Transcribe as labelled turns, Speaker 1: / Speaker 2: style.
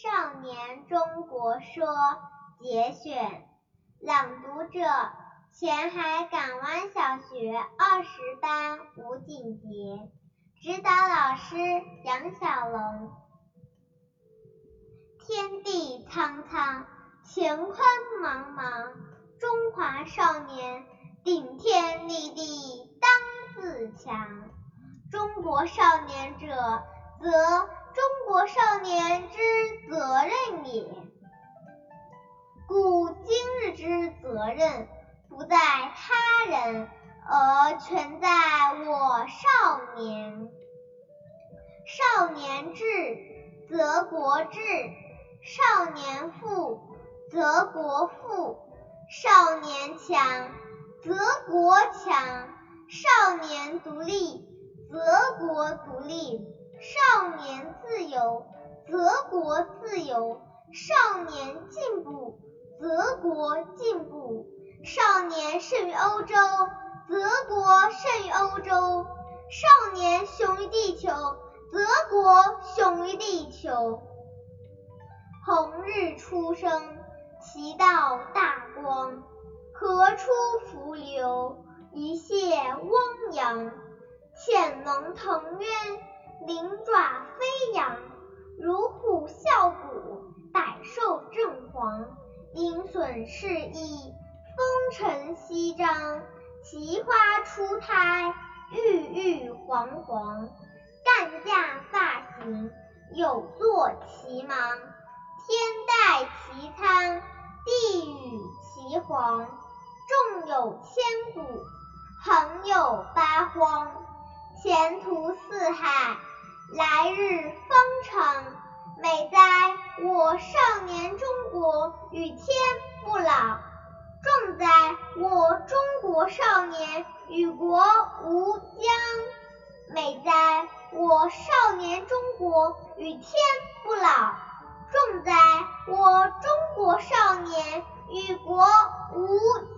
Speaker 1: 少年中国说》节选，朗读者：前海港湾小学二十班吴景杰，指导老师杨小龙。天地苍苍，乾坤茫茫，中华少年顶天立地当自强。中国少年者，则中国少年之责任也。故今日之责任，不在他人，而全在我少年。少年智，则国智；少年富，则国富；少年强，则国强；少年独立。则国独立，少年自由；则国自由，少年进步；则国进步，少年胜于欧洲；则国胜于欧洲，少年雄于地球；则国雄于地球。红日初升，其道大光；河出伏流，一泻汪洋。潜龙腾渊，鳞爪飞扬，如虎啸谷，百兽震惶。鹰隼试翼，风尘翕张，奇花初胎，郁郁皇皇。干驾发行，有作其芒。天戴其苍，地与其黄。纵有千古，横有八荒。前途似海，来日方长。美哉，我少年中国与天不老；壮哉，我中国少年与国无疆。美哉，我少年中国与天不老；壮哉，我中国少年与国无疆。